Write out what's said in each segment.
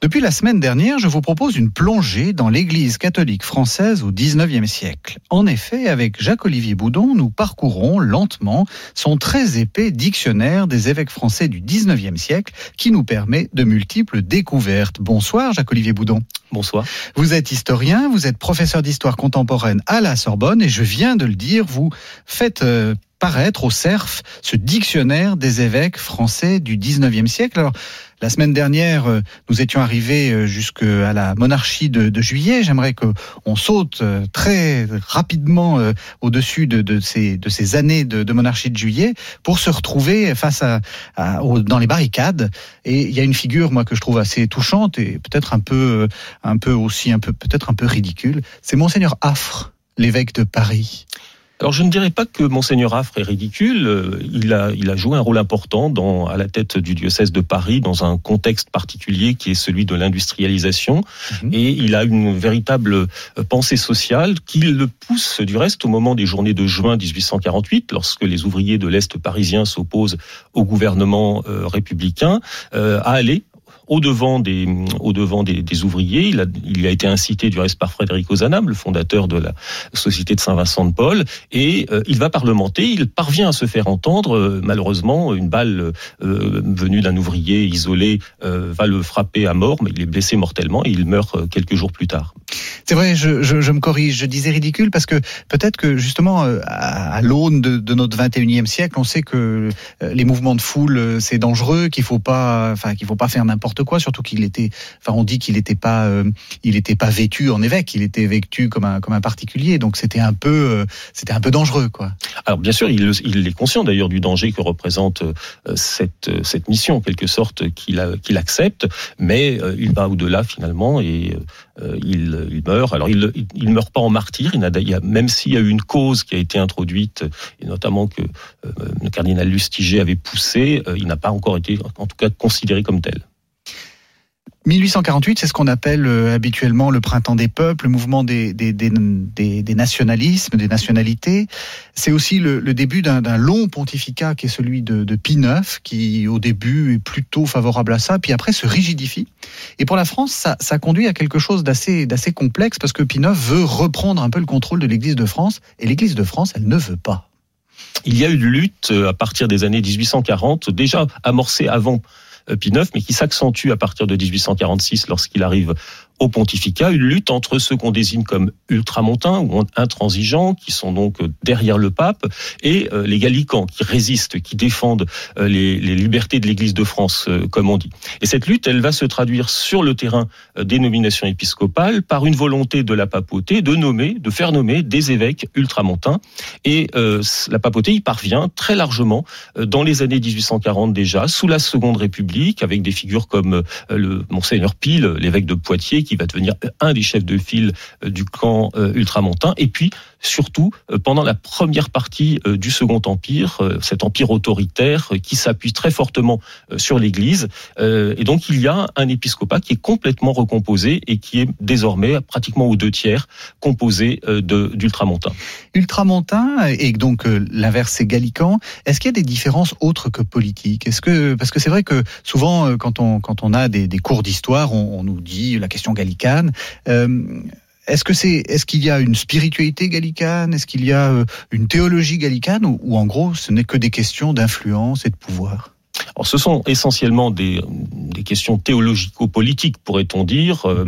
Depuis la semaine dernière, je vous propose une plongée dans l'Église catholique française au XIXe siècle. En effet, avec Jacques-Olivier Boudon, nous parcourons lentement son très épais dictionnaire des évêques français du XIXe siècle qui nous permet de multiples découvertes. Bonsoir Jacques-Olivier Boudon. Bonsoir. Vous êtes historien, vous êtes professeur d'histoire contemporaine à la Sorbonne et je viens de le dire, vous faites euh, paraître au CERF ce dictionnaire des évêques français du 19e siècle. Alors, la semaine dernière, euh, nous étions arrivés euh, jusqu'à la monarchie de, juillet. J'aimerais qu'on saute euh, très rapidement au-dessus de, ces, années de, monarchie de juillet pour se retrouver face à, à dans les barricades. Et il y a une figure, moi, que je trouve assez touchante et peut-être un peu, un peu aussi, un peu, peut-être un peu ridicule. C'est Monseigneur Affre, l'évêque de Paris. Alors je ne dirais pas que monseigneur Affre est ridicule. Euh, il a, il a joué un rôle important dans, à la tête du diocèse de Paris dans un contexte particulier qui est celui de l'industrialisation. Mmh. Et il a une véritable euh, pensée sociale qui le pousse du reste au moment des journées de juin 1848, lorsque les ouvriers de l'Est parisien s'opposent au gouvernement euh, républicain, euh, à aller au devant des, au devant des, ouvriers. Il a, il a été incité du reste par Frédéric Ozanam, le fondateur de la Société de Saint-Vincent de Paul, et euh, il va parlementer. Il parvient à se faire entendre. Euh, malheureusement, une balle euh, venue d'un ouvrier isolé euh, va le frapper à mort, mais il est blessé mortellement et il meurt euh, quelques jours plus tard. C'est vrai, je, me corrige, je disais ridicule parce que peut-être que justement à, à l'aune de, notre 21e siècle, on sait que les mouvements de foule c'est dangereux, qu'il faut pas, enfin qu'il faut pas faire n'importe quoi, surtout qu'il était, enfin on dit qu'il n'était pas, euh, il était pas vêtu en évêque, il était vêtu comme un comme un particulier, donc c'était un peu, euh, c'était un peu dangereux quoi. Alors bien sûr, il, est conscient d'ailleurs du danger que représente euh, cette cette mission en quelque sorte qu'il qu'il accepte, mais il va au-delà finalement et il, il meurt. Alors il il meurt pas en martyr, il a, il a même s'il y a eu une cause qui a été introduite et notamment que le cardinal Lustiger avait poussé, il n'a pas encore été en tout cas considéré comme tel. 1848, c'est ce qu'on appelle euh, habituellement le printemps des peuples, le mouvement des, des, des, des nationalismes, des nationalités. C'est aussi le, le début d'un long pontificat qui est celui de, de Pie IX, qui au début est plutôt favorable à ça, puis après se rigidifie. Et pour la France, ça, ça conduit à quelque chose d'assez complexe, parce que Pie IX veut reprendre un peu le contrôle de l'Église de France, et l'Église de France, elle ne veut pas. Il y a eu une lutte euh, à partir des années 1840, déjà amorcée avant Pie mais qui s'accentue à partir de 1846 lorsqu'il arrive au pontificat, une lutte entre ceux qu'on désigne comme ultramontains ou intransigeants, qui sont donc derrière le pape, et les gallicans, qui résistent, qui défendent les, les libertés de l'Église de France, comme on dit. Et cette lutte, elle va se traduire sur le terrain des nominations épiscopales par une volonté de la papauté de nommer, de faire nommer des évêques ultramontains. Et euh, la papauté y parvient très largement dans les années 1840 déjà, sous la Seconde République, avec des figures comme le monseigneur Pile, l'évêque de Poitiers, qui va devenir un des chefs de file du camp ultramontain. Et puis, surtout, pendant la première partie du Second Empire, cet empire autoritaire qui s'appuie très fortement sur l'Église. Et donc, il y a un épiscopat qui est complètement recomposé et qui est désormais pratiquement aux deux tiers composé d'ultramontains. Ultramontains, et donc l'inverse, c'est gallican. Est-ce qu'il y a des différences autres que politiques? Est-ce que parce que c'est vrai que souvent, quand on quand on a des, des cours d'histoire, on, on nous dit la question gallicane. Euh, est-ce que c'est, est-ce qu'il y a une spiritualité gallicane? Est-ce qu'il y a euh, une théologie gallicane? Ou, ou en gros, ce n'est que des questions d'influence et de pouvoir? Alors, ce sont essentiellement des, des questions théologico-politiques, pourrait-on dire, euh,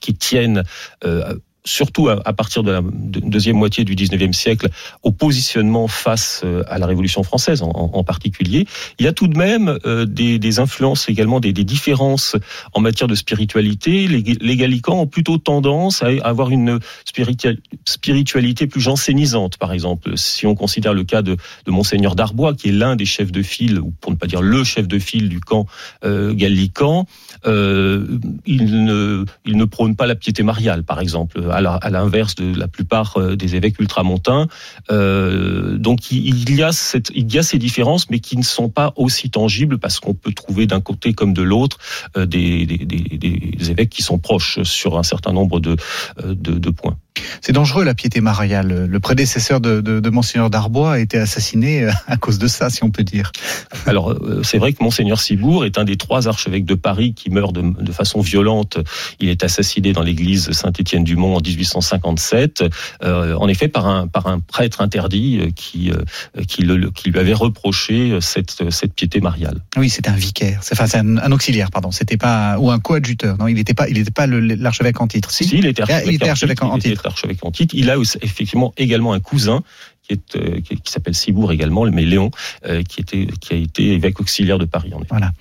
qui tiennent euh, surtout à, partir de la deuxième moitié du 19e siècle, au positionnement face à la Révolution française en, particulier. Il y a tout de même euh, des, influences également, des, différences en matière de spiritualité. Les, gallicans ont plutôt tendance à avoir une spiritualité plus jansénisante, par exemple. Si on considère le cas de, Monseigneur d'Arbois, qui est l'un des chefs de file, ou pour ne pas dire le chef de file du camp euh, gallican, euh, il ne prône pas la piété mariale, par exemple à l'inverse de la plupart des évêques ultramontains. donc il y a cette, il y a ces différences, mais qui ne sont pas aussi tangibles parce qu'on peut trouver d'un côté comme de l'autre des, des, des, des, évêques qui sont proches sur un certain nombre de, de, de points. C'est dangereux la piété mariale. Le prédécesseur de, de, de Monseigneur Darbois a été assassiné euh, à cause de ça, si on peut dire. Alors euh, c'est vrai que Monseigneur Cibourg est un des trois archevêques de Paris qui meurt de, de façon violente. Il est assassiné dans l'église Saint-Étienne-du-Mont en 1857, euh, en effet par un, par un prêtre interdit euh, qui, qui, le, qui lui avait reproché cette, cette piété mariale. Oui, c'était un vicaire, enfin c'est un, un, auxiliaire, pardon. C'était pas ou un coadjuteur. Non, il n'était pas, il pas l'archevêque en titre. Si, si il était archevêque, il était archevêque en, titre Il a effectivement également un cousin qui, euh, s'appelle Cibourg également, mais Léon, euh, qui, a été évêque auxiliaire de Paris. Voilà.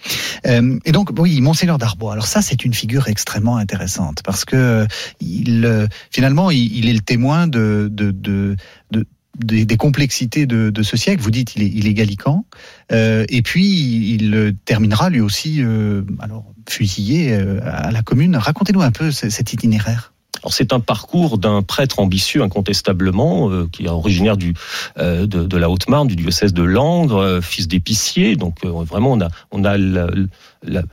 Euh, et donc, oui, Monseigneur d'Arbois. Alors ça, c'est une figure extrêmement intéressante parce que finalement, il, est le témoin de, de, de, de des, complexités de, ce siècle. Vous dites il est, gallican, et puis il terminera lui aussi, alors fusillé à la Commune. Racontez-nous un peu cet itinéraire c'est un parcours d'un prêtre ambitieux incontestablement, euh, qui est originaire du, euh, de, la Haute-Marne, du diocèse de Langres, euh, fils d'épicier. Donc vraiment, on a, on a la,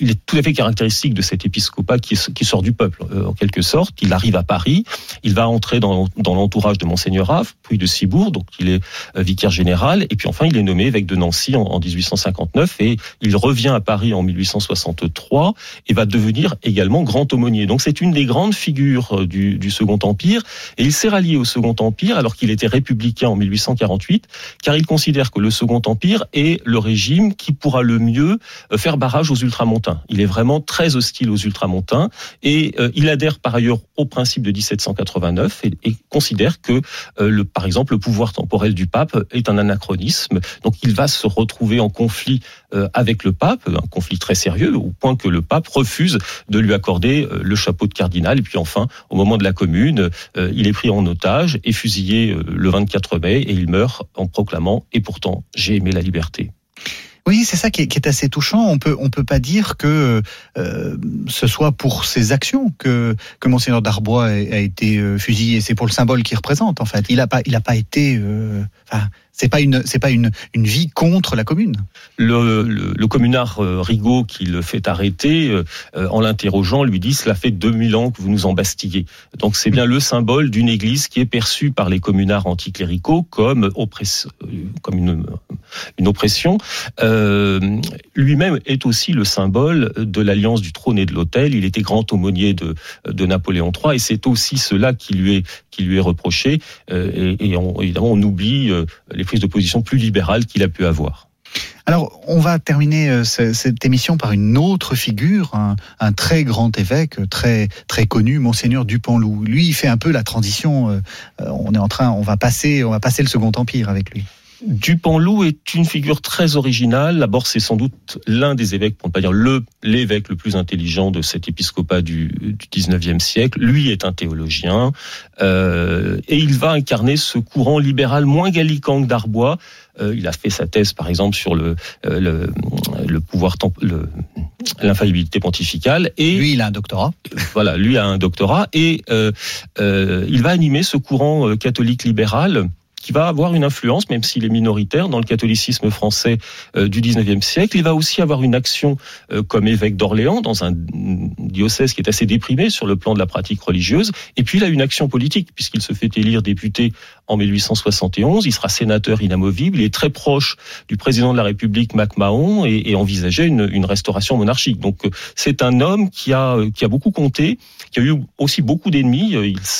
il est tout à fait caractéristique de cet épiscopat qui, qui sort du peuple, euh, en quelque sorte. Il arrive à Paris, il va entrer dans, dans l'entourage de Monseigneur Raff, puis de Cibourg, donc il est euh, vicaire général, et puis enfin il est nommé évêque de Nancy en, en 1859, et il revient à Paris en 1863, et va devenir également grand aumônier. Donc c'est une des grandes figures euh, du, du Second Empire, et il s'est rallié au Second Empire alors qu'il était républicain en 1848, car il considère que le Second Empire est le régime qui pourra le mieux faire barrage aux ultramontains. Il est vraiment très hostile aux ultramontains et euh, il adhère par ailleurs au principe de 1789 et, considère que, euh, le, par exemple, le pouvoir temporel du pape est un anachronisme. Donc il va se retrouver en conflit euh, avec le pape, un conflit très sérieux, au point que le pape refuse de lui accorder le chapeau de cardinal. Et puis enfin, au moment de la commune, il est pris en otage et fusillé le 24 mai et il meurt en proclamant » Et pourtant, j'ai aimé la liberté ». Oui, c'est ça qui est, assez touchant. On peut on peut pas dire que euh, ce soit pour ses actions que que monseigneur Darbois a, été euh, fusillé. C'est pour le symbole qu'il représente en fait. Il a pas il a pas été. Euh, c'est pas une c'est pas une vie contre la commune. Le, communard euh, Rigaud qui le fait arrêter euh, en l'interrogeant lui dit cela fait 2000 ans que vous nous embastillez. Donc c'est bien le symbole d'une église qui est perçue par les communards anticléricaux comme une oppression. Euh, Lui-même est aussi le symbole de l'alliance du trône et de l'autel. Il était grand aumônier de Napoléon III et c'est aussi cela qui lui est qui lui est reproché. Euh, et, on, évidemment on oublie les prise de position plus libérale qu'il a pu avoir. Alors, on va terminer euh, cette émission par une autre figure, un, très grand évêque, très très connu, monseigneur Dupont-Loup. Lui, il fait un peu la transition. Euh, on est en train, on va passer, on va passer le Second Empire avec lui. Dupont-Loup est une figure très originale. D'abord, c'est sans doute l'un des évêques, pour ne pas dire le l'évêque le plus intelligent de cet épiscopat du, du 19e siècle. Lui est un théologien euh, et il va incarner ce courant libéral moins gallican que d'Arbois. Euh, il a fait sa thèse, par exemple, sur le, euh, le, le pouvoir le, l'infaillibilité pontificale. Et lui, il a un doctorat. Voilà, lui a un doctorat et euh, euh il va animer ce courant catholique libéral qui va avoir une influence, même s'il est minoritaire, dans le catholicisme français euh, du 19e siècle. Il va aussi avoir une action euh, comme évêque d'Orléans, dans un diocèse qui est assez déprimé sur le plan de la pratique religieuse. Et puis il a une action politique, puisqu'il se fait élire député en 1871. Il sera sénateur inamovible. Il est très proche du président de la République, Mac Mahon, et, et envisageait une, restauration monarchique. Donc c'est un homme qui a, qui a beaucoup compté, qui a eu aussi beaucoup d'ennemis.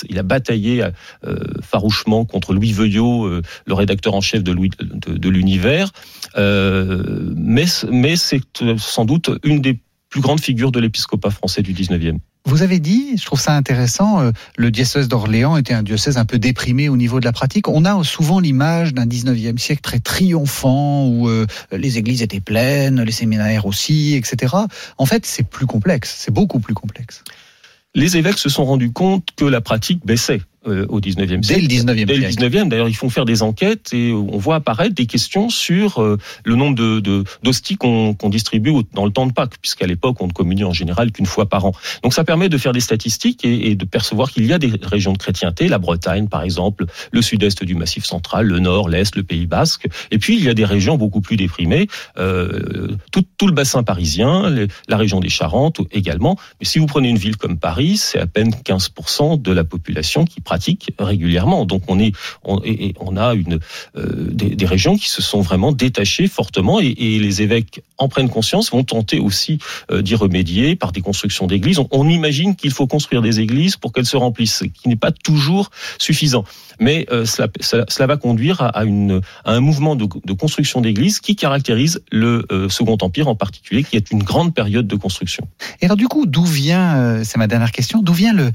Il, a bataillé euh, farouchement contre Louis Veuillot euh, le rédacteur en chef de, de, l'univers. Euh, mais mais c'est euh, sans doute une des plus grandes figures de l'épiscopat français du 19e. Vous avez dit, je trouve ça intéressant, le diocèse d'Orléans était un diocèse un peu déprimé au niveau de la pratique. On a souvent l'image d'un 19e siècle très triomphant où les églises étaient pleines, les séminaires aussi, etc. En fait, c'est plus complexe, c'est beaucoup plus complexe. Les évêques se sont rendus compte que la pratique baissait. Euh, au 19e siècle. Dès le 19e Dès le 19e. D'ailleurs, ils font faire des enquêtes et on voit apparaître des questions sur euh, le nombre de d'hosties qu'on distribue dans le temps de Pâques, puisqu'à l'époque, on ne communie en général qu'une fois par an. Donc ça permet de faire des statistiques et, et de percevoir qu'il y a des régions de chrétienté, la Bretagne par exemple, le sud-est du Massif central, le nord, l'est, le Pays basque. Et puis il y a des régions beaucoup plus déprimées, euh, tout, tout, le bassin parisien, la région des Charentes également. Mais si vous prenez une ville comme Paris, c'est à peine 15% de la population qui pratique régulièrement. Donc on est, et, on a une euh, des, régions qui se sont vraiment détachées fortement et, les évêques en prennent conscience, vont tenter aussi euh, d'y remédier par des constructions d'églises. On, imagine qu'il faut construire des églises pour qu'elles se remplissent, ce qui n'est pas toujours suffisant. Mais euh, cela, va conduire à, un mouvement de, construction d'églises qui caractérise le Second Empire en particulier, qui est une grande période de construction. Et alors du coup, d'où vient, c'est ma dernière question, d'où vient,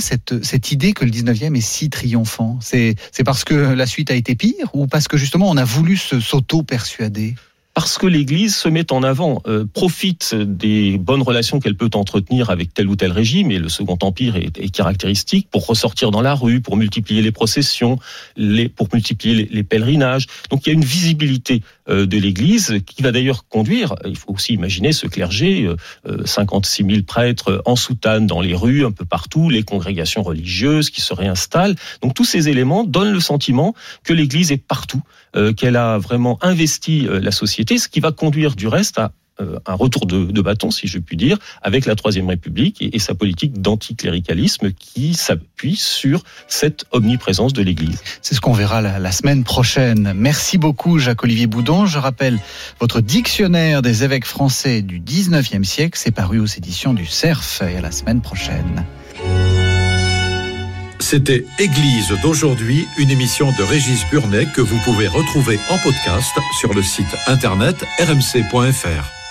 cette, cette idée que le 19e est si triomphant c'est, parce que la suite a été pire ou parce que justement on a voulu s'auto-persuader? Parce que l'Église se met en avant, euh, profite des bonnes relations qu'elle peut entretenir avec tel ou tel régime, et le Second Empire est, caractéristique, pour ressortir dans la rue, pour multiplier les processions, pour multiplier les, pèlerinages. Donc il y a une visibilité de l'Église qui va d'ailleurs conduire, il faut aussi imaginer ce clergé, euh, 56 000 prêtres en soutane dans les rues, un peu partout, les congrégations religieuses qui se réinstallent. Donc tous ces éléments donnent le sentiment que l'Église est partout, euh, qu'elle a vraiment investi euh, la société ce qui va conduire du reste à euh, un retour de, de, bâton, si je puis dire, avec la Troisième République et, et sa politique d'anticléricalisme qui s'appuie sur cette omniprésence de l'Église. C'est ce qu'on verra la, la, semaine prochaine. Merci beaucoup, Jacques-Olivier Boudon. Je rappelle votre dictionnaire des évêques français du 19e siècle. C'est paru aux éditions du CERF et à la semaine prochaine. C'était Église d'aujourd'hui, une émission de Régis Burnet que vous pouvez retrouver en podcast sur le site internet rmc.fr.